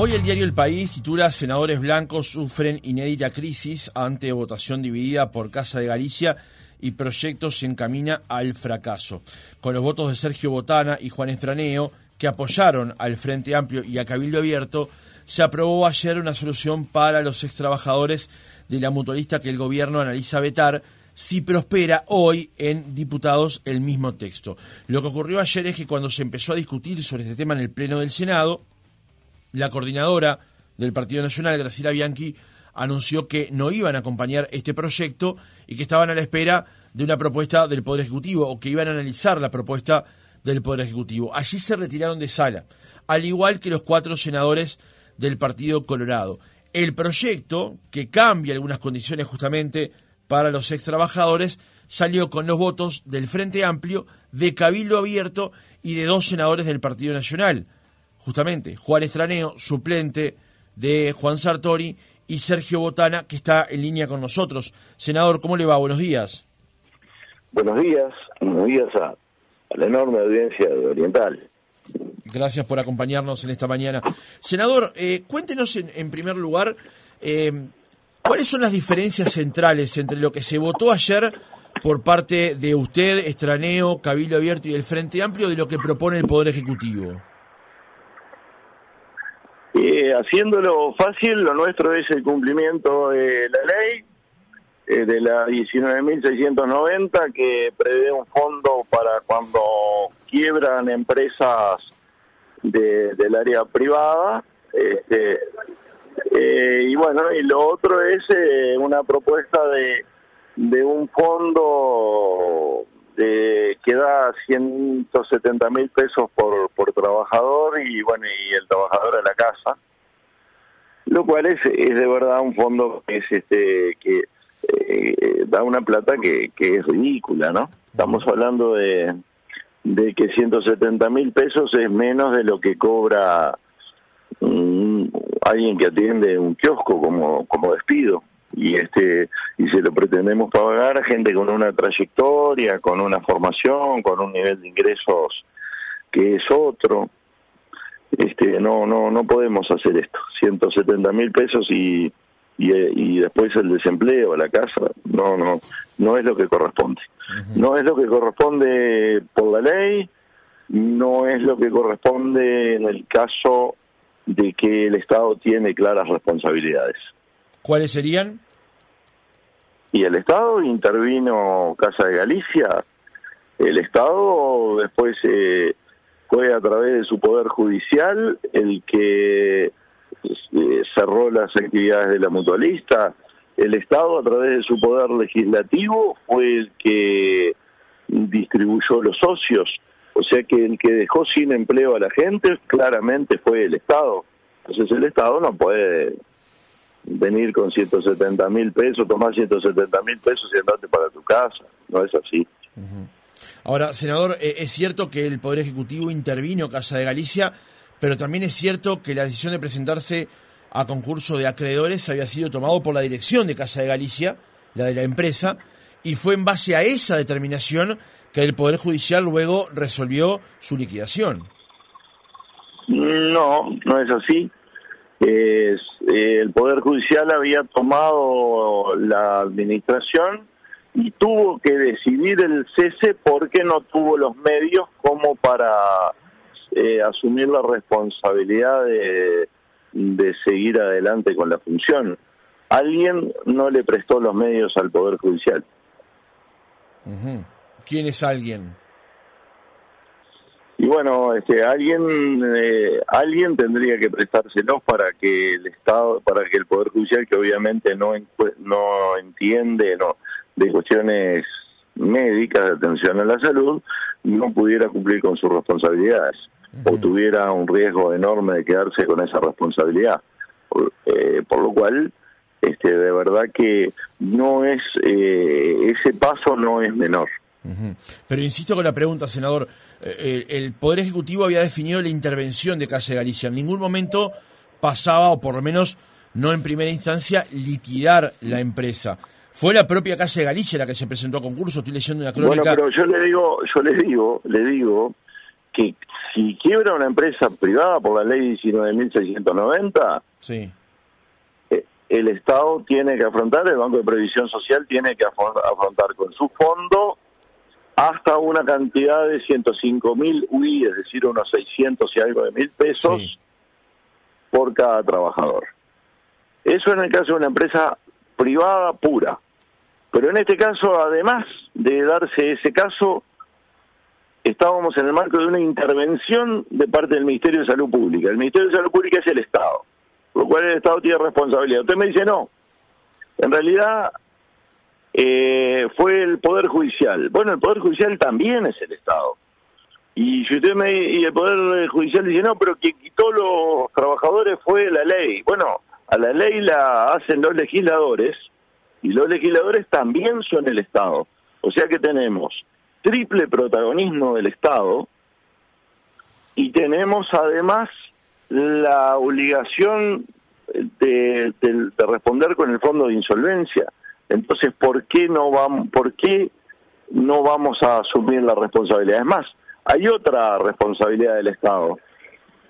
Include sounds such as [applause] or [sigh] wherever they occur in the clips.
Hoy el diario El País titula Senadores blancos sufren inédita crisis ante votación dividida por Casa de Galicia y proyecto se encamina al fracaso. Con los votos de Sergio Botana y Juan Estraneo, que apoyaron al Frente Amplio y a Cabildo Abierto, se aprobó ayer una solución para los extrabajadores de la mutualista que el gobierno analiza vetar si prospera hoy en diputados el mismo texto. Lo que ocurrió ayer es que cuando se empezó a discutir sobre este tema en el Pleno del Senado, la coordinadora del Partido Nacional, Graciela Bianchi, anunció que no iban a acompañar este proyecto y que estaban a la espera de una propuesta del Poder Ejecutivo o que iban a analizar la propuesta del Poder Ejecutivo. Allí se retiraron de sala, al igual que los cuatro senadores del Partido Colorado. El proyecto, que cambia algunas condiciones justamente para los ex trabajadores, salió con los votos del Frente Amplio, de Cabildo Abierto y de dos senadores del Partido Nacional justamente Juan Estraneo, suplente de Juan Sartori, y Sergio Botana, que está en línea con nosotros. Senador, ¿cómo le va? Buenos días. Buenos días, buenos días a, la enorme audiencia de Oriental. Gracias por acompañarnos en esta mañana. Senador, eh, cuéntenos en, primer lugar eh, cuáles son las diferencias centrales entre lo que se votó ayer por parte de usted, Estraneo, Cabildo Abierto y el Frente Amplio de lo que propone el Poder Ejecutivo. Eh, haciéndolo fácil, lo nuestro es el cumplimiento de la ley, eh, de la 19.690, que prevé un fondo para cuando quiebran empresas del área privada. Este, eh, y bueno, y lo otro es una propuesta de, de un fondo de, que da 170 mil pesos por, por trabajador y bueno y el trabajador a la casa lo cual es, es de verdad un fondo que es este que eh, da una plata que, que es ridícula no estamos hablando de de que 170 mil pesos es menos de lo que cobra alguien que atiende un kiosco como como despido. Y este y se lo pretendemos pagar a gente con una trayectoria, con una formación, con un nivel de ingresos que es otro. Este no no no podemos hacer esto. 170 mil pesos y, y, después el desempleo, la casa, no no no es lo que corresponde. No es lo que corresponde por la ley, no es lo que corresponde en el caso de que el Estado tiene claras responsabilidades. ¿Cuáles serían? Y el Estado intervino Casa de Galicia. El Estado después eh, fue a través de su poder judicial el que eh, cerró las actividades de la mutualista. El Estado a través de su poder legislativo fue el que distribuyó los socios. O sea que el que dejó sin empleo a la gente claramente fue el Estado. Entonces el Estado no puede venir con 170 mil pesos, tomar 170 mil pesos y andarte para tu casa. No es así. Ahora, senador, eh, es cierto que el Poder Ejecutivo intervino Casa de Galicia, pero también es cierto que la decisión de presentarse a concurso de acreedores había sido tomado por la dirección de Casa de Galicia, la de la empresa, y fue en base a esa determinación que el Poder Judicial luego resolvió su liquidación. No, no es así. El Poder Judicial había tomado la administración y tuvo que decidir el cese porque no tuvo los medios como para eh, asumir la responsabilidad de, de seguir adelante con la función. Alguien no le prestó los medios al Poder Judicial. ¿Quién es alguien? y bueno este alguien eh, alguien tendría que prestárselos para que el estado para que el poder judicial que obviamente no no entiende no de cuestiones médicas de atención a la salud no pudiera cumplir con sus responsabilidades o tuviera un riesgo enorme de quedarse con esa responsabilidad por, eh, por lo cual este de verdad que no es eh, ese paso no es menor pero insisto con la pregunta, senador. Eh, el, Poder Ejecutivo había definido la intervención de Casa de Galicia. En ningún momento pasaba, o por lo menos no en primera instancia, liquidar la empresa. Fue la propia Casa de Galicia la que se presentó a concurso. Estoy leyendo una crónica. Bueno, pero yo le digo, yo le digo, le digo que si quiebra una empresa privada por la ley 19.690, sí. Eh, el Estado tiene que afrontar, el Banco de Previsión Social tiene que afrontar con su fondo hasta una cantidad de 105 mil UI, es decir, unos 600 y algo de mil pesos por cada trabajador. Eso en el caso de una empresa privada pura. Pero en este caso, además de darse ese caso, estábamos en el marco de una intervención de parte del Ministerio de Salud Pública. El Ministerio de Salud Pública es el Estado, por lo cual el Estado tiene responsabilidad. Usted me dice no. En realidad eh, fue el Poder Judicial. Bueno, el Poder Judicial también es el Estado. Y si usted me y el Poder Judicial dice no, pero quien quitó los trabajadores fue la ley. Bueno, a la ley la hacen los legisladores y los legisladores también son el Estado. O sea que tenemos triple protagonismo del Estado y tenemos además la obligación de, responder con el fondo de insolvencia. Entonces, ¿por qué no vamos, por qué no vamos a asumir la responsabilidad? Es más, hay otra responsabilidad del Estado.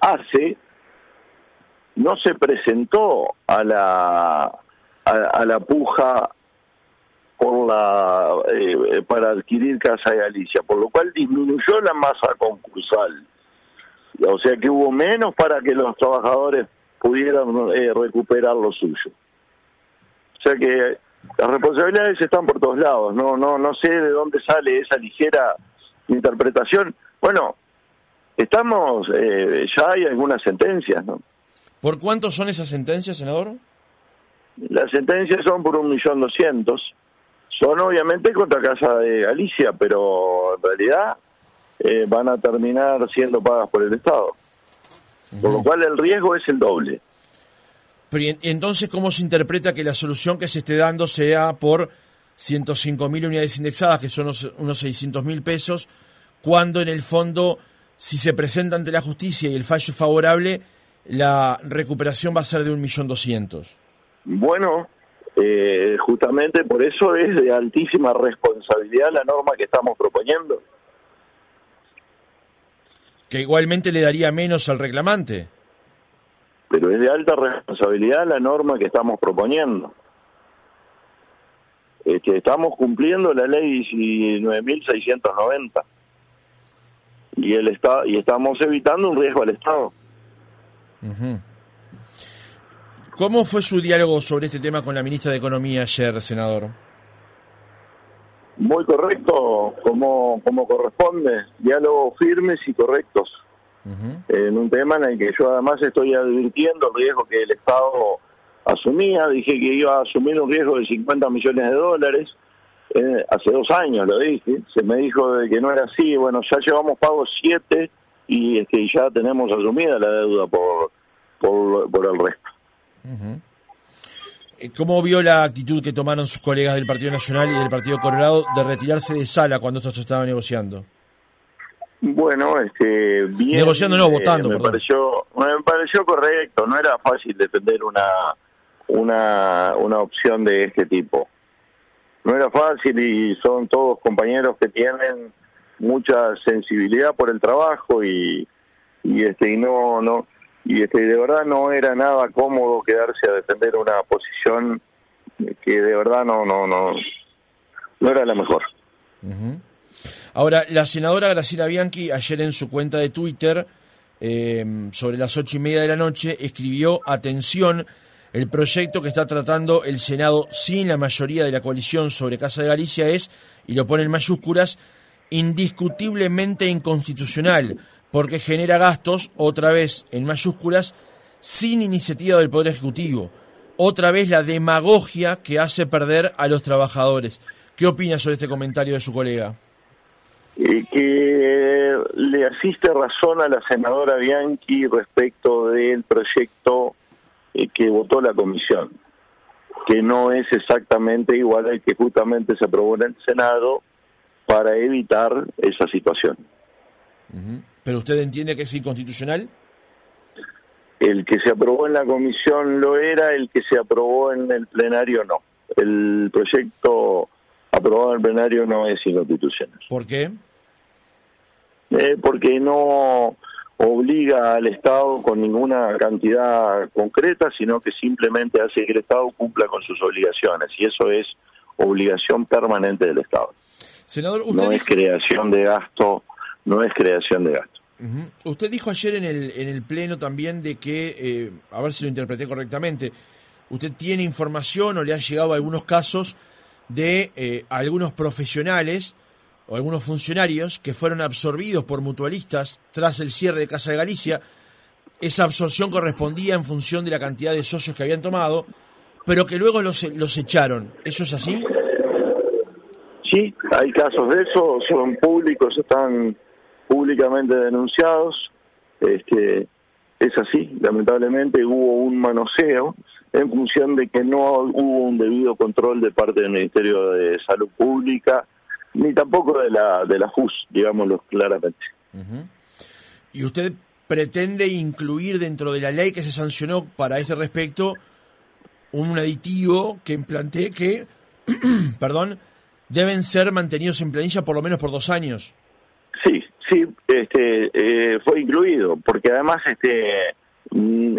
Hace no se presentó a la a, la puja por la eh, para adquirir Casa de Galicia, por lo cual disminuyó la masa concursal. O sea que hubo menos para que los trabajadores pudieran eh, recuperar lo suyo. O sea que las responsabilidades están por todos lados. No no no sé de dónde sale esa ligera interpretación. Bueno, estamos eh, ya hay algunas sentencias, ¿no? ¿Por cuánto son esas sentencias, senador? Las sentencias son por un millón doscientos. Son obviamente contra Casa de Galicia, pero en realidad eh, van a terminar siendo pagas por el Estado. Por lo cual el riesgo es el doble. Pero entonces, ¿cómo se interpreta que la solución que se esté dando sea por 105 mil unidades indexadas, que son unos, unos 600 mil pesos, cuando en el fondo, si se presenta ante la justicia y el fallo es favorable, la recuperación va a ser de un millón doscientos. Bueno, eh, justamente por eso es de altísima responsabilidad la norma que estamos proponiendo. Que igualmente le daría menos al reclamante. Pero es de alta responsabilidad la norma que estamos proponiendo. que estamos cumpliendo la ley 19.690 y el estado y estamos evitando un riesgo al Estado. ¿Cómo fue su diálogo sobre este tema con la ministra de Economía ayer, senador? Muy correcto, como, como corresponde, diálogos firmes y correctos. En un tema en el que yo además estoy advirtiendo el riesgo que el Estado asumía, dije que iba a asumir un riesgo de 50 millones de dólares, eh, hace dos años lo dije, se me dijo de que no era así, bueno, ya llevamos pagos siete y es que ya tenemos asumida la deuda por, por, el resto. Eh, ¿Cómo vio la actitud que tomaron sus colegas del Partido Nacional y del Partido Colorado de retirarse de sala cuando esto se estaba negociando? Bueno, este, bien. Negociando, no, votando, me Pareció, me pareció correcto, no era fácil defender una, una, una opción de este tipo. No era fácil y son todos compañeros que tienen mucha sensibilidad por el trabajo y, y este y no no y este de verdad no era nada cómodo quedarse a defender una posición que de verdad no no no no era la mejor. Ahora, la senadora Graciela Bianchi ayer en su cuenta de Twitter em, sobre las ocho y media de la noche escribió atención el proyecto que está tratando el Senado sin la mayoría de la coalición sobre Casa de Galicia es, y lo pone en mayúsculas, indiscutiblemente inconstitucional, porque genera gastos, otra vez en mayúsculas, sin iniciativa del Poder Ejecutivo. Otra vez la demagogia que hace perder a los trabajadores. ¿Qué opina sobre este comentario de su colega? Eh, que le asiste razón a la senadora Bianchi respecto del proyecto eh, que votó la comisión, que no es exactamente igual al que justamente se aprobó en el Senado para evitar esa situación. ¿Pero usted entiende que es inconstitucional? El que se aprobó en la comisión lo era, el que se aprobó en el plenario no. El proyecto aprobado en el plenario no es inconstitucional. ¿Por qué? Eh, porque no obliga al Estado con ninguna cantidad concreta, sino que simplemente hace que el Estado cumpla con sus obligaciones y eso es obligación permanente del Estado. Senador, usted no es creación de gasto, no es creación de gasto. Usted dijo ayer en el, en el Pleno también de que, eh, a ver si lo interpreté correctamente, usted tiene información o le ha llegado algunos casos de eh, algunos profesionales o algunos funcionarios que fueron absorbidos por mutualistas tras el cierre de Casa de Galicia. Esa absorción correspondía en función de la cantidad de socios que habían tomado, pero que luego los, los echaron. ¿Eso es así? Sí, hay casos de eso, son públicos, están públicamente denunciados. Este, es así, lamentablemente hubo un manoseo en función de que no hubo un debido control de parte del Ministerio de Salud Pública, ni tampoco de la de la FUS, digámoslo claramente. ¿Y usted pretende incluir dentro de la ley que se sancionó para este respecto un aditivo que plantea que, [clears throat] perdón, deben ser mantenidos en planilla por lo menos por dos años? Este, eh, fue incluido, porque además este mm,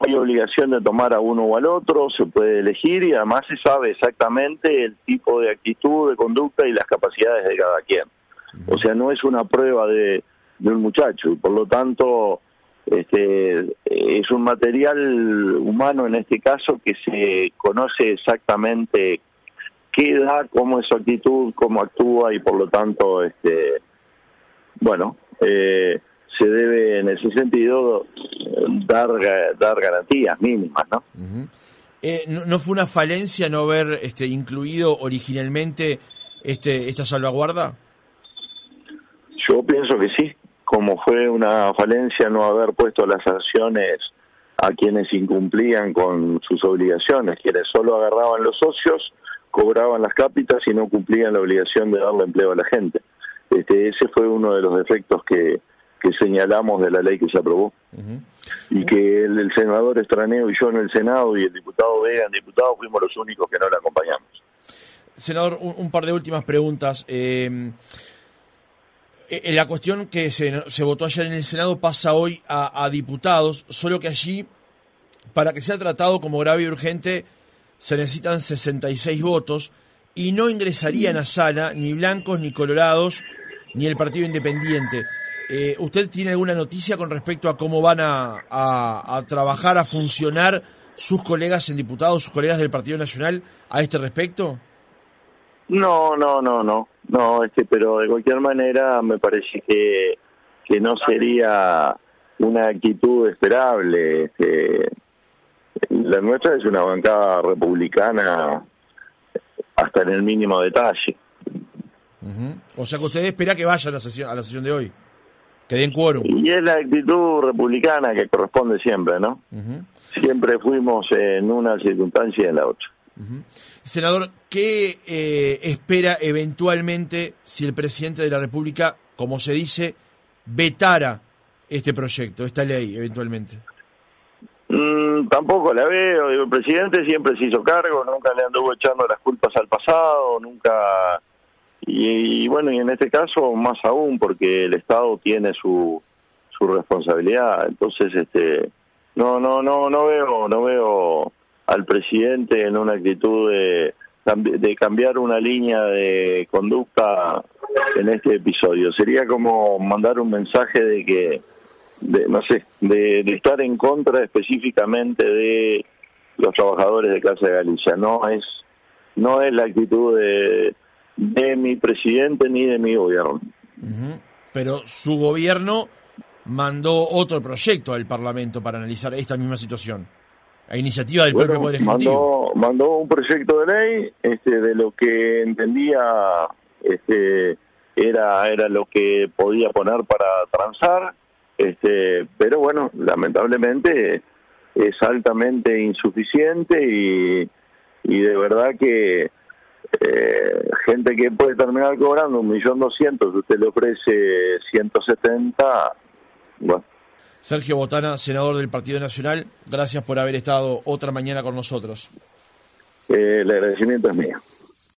hay obligación de tomar a uno o al otro, se puede elegir y además se sabe exactamente el tipo de actitud, de conducta y las capacidades de cada quien. O sea, no es una prueba de, de un muchacho y por lo tanto este, es un material humano en este caso que se conoce exactamente qué da, cómo es su actitud, cómo actúa y por lo tanto, este, bueno, eh, se debe en ese sentido dar, dar garantías mínimas, ¿no? Eh, ¿no, fue una falencia no haber este, incluido originalmente este, esta salvaguarda? Yo pienso que sí, como fue una falencia no haber puesto las sanciones a quienes incumplían con sus obligaciones, quienes solo agarraban los socios, cobraban las cápitas y no cumplían la obligación de darle empleo a la gente. Este, ese fue uno de los defectos que, que señalamos de la ley que se aprobó. Y que el, senador Estraneo y yo en el Senado y el diputado Vega en diputado fuimos los únicos que no le acompañamos. Senador, un, par de últimas preguntas. Eh, eh, la cuestión que se, se, votó ayer en el Senado pasa hoy a, a diputados, solo que allí, para que sea tratado como grave y urgente, se necesitan 66 votos y no ingresarían a sala ni blancos ni colorados ni el Partido Independiente. Eh, ¿Usted tiene alguna noticia con respecto a cómo van a, trabajar, a funcionar sus colegas en diputados, sus colegas del Partido Nacional a este respecto? No, no, no, no, no, este, pero de cualquier manera me parece que, que no sería una actitud esperable. Este, la nuestra es una bancada republicana hasta en el mínimo detalle. O sea que usted espera que vaya a la sesión, a la sesión de hoy. Y es la actitud republicana que corresponde siempre, ¿no? Siempre fuimos en una circunstancia y en la otra. Senador, ¿qué eh, espera eventualmente si el presidente de la República, como se dice, vetara este proyecto, esta ley, eventualmente? Mm, tampoco la veo. el presidente siempre se hizo cargo, nunca le anduvo echando las culpas al pasado, nunca y, bueno, y en este caso más aún porque el Estado tiene su, su responsabilidad. Entonces, este, no, no, no, no veo, no veo al presidente en una actitud de, de cambiar una línea de conducta en este episodio. Sería como mandar un mensaje de que, de, no sé, de, de estar en contra específicamente de los trabajadores de Casa de Galicia. No es, no es la actitud de de mi presidente ni de mi gobierno. Pero su gobierno mandó otro proyecto al Parlamento para analizar esta misma situación, a iniciativa del propio Poder Ejecutivo. Mandó, mandó un proyecto de ley este, de lo que entendía este, era, era lo que podía poner para transar, este, pero bueno, lamentablemente es altamente insuficiente y, y de verdad que eh, gente que puede terminar cobrando un millón doscientos, usted le ofrece 170, bueno. Sergio Botana, senador del Partido Nacional, gracias por haber estado otra mañana con nosotros. Eh, el agradecimiento es mío.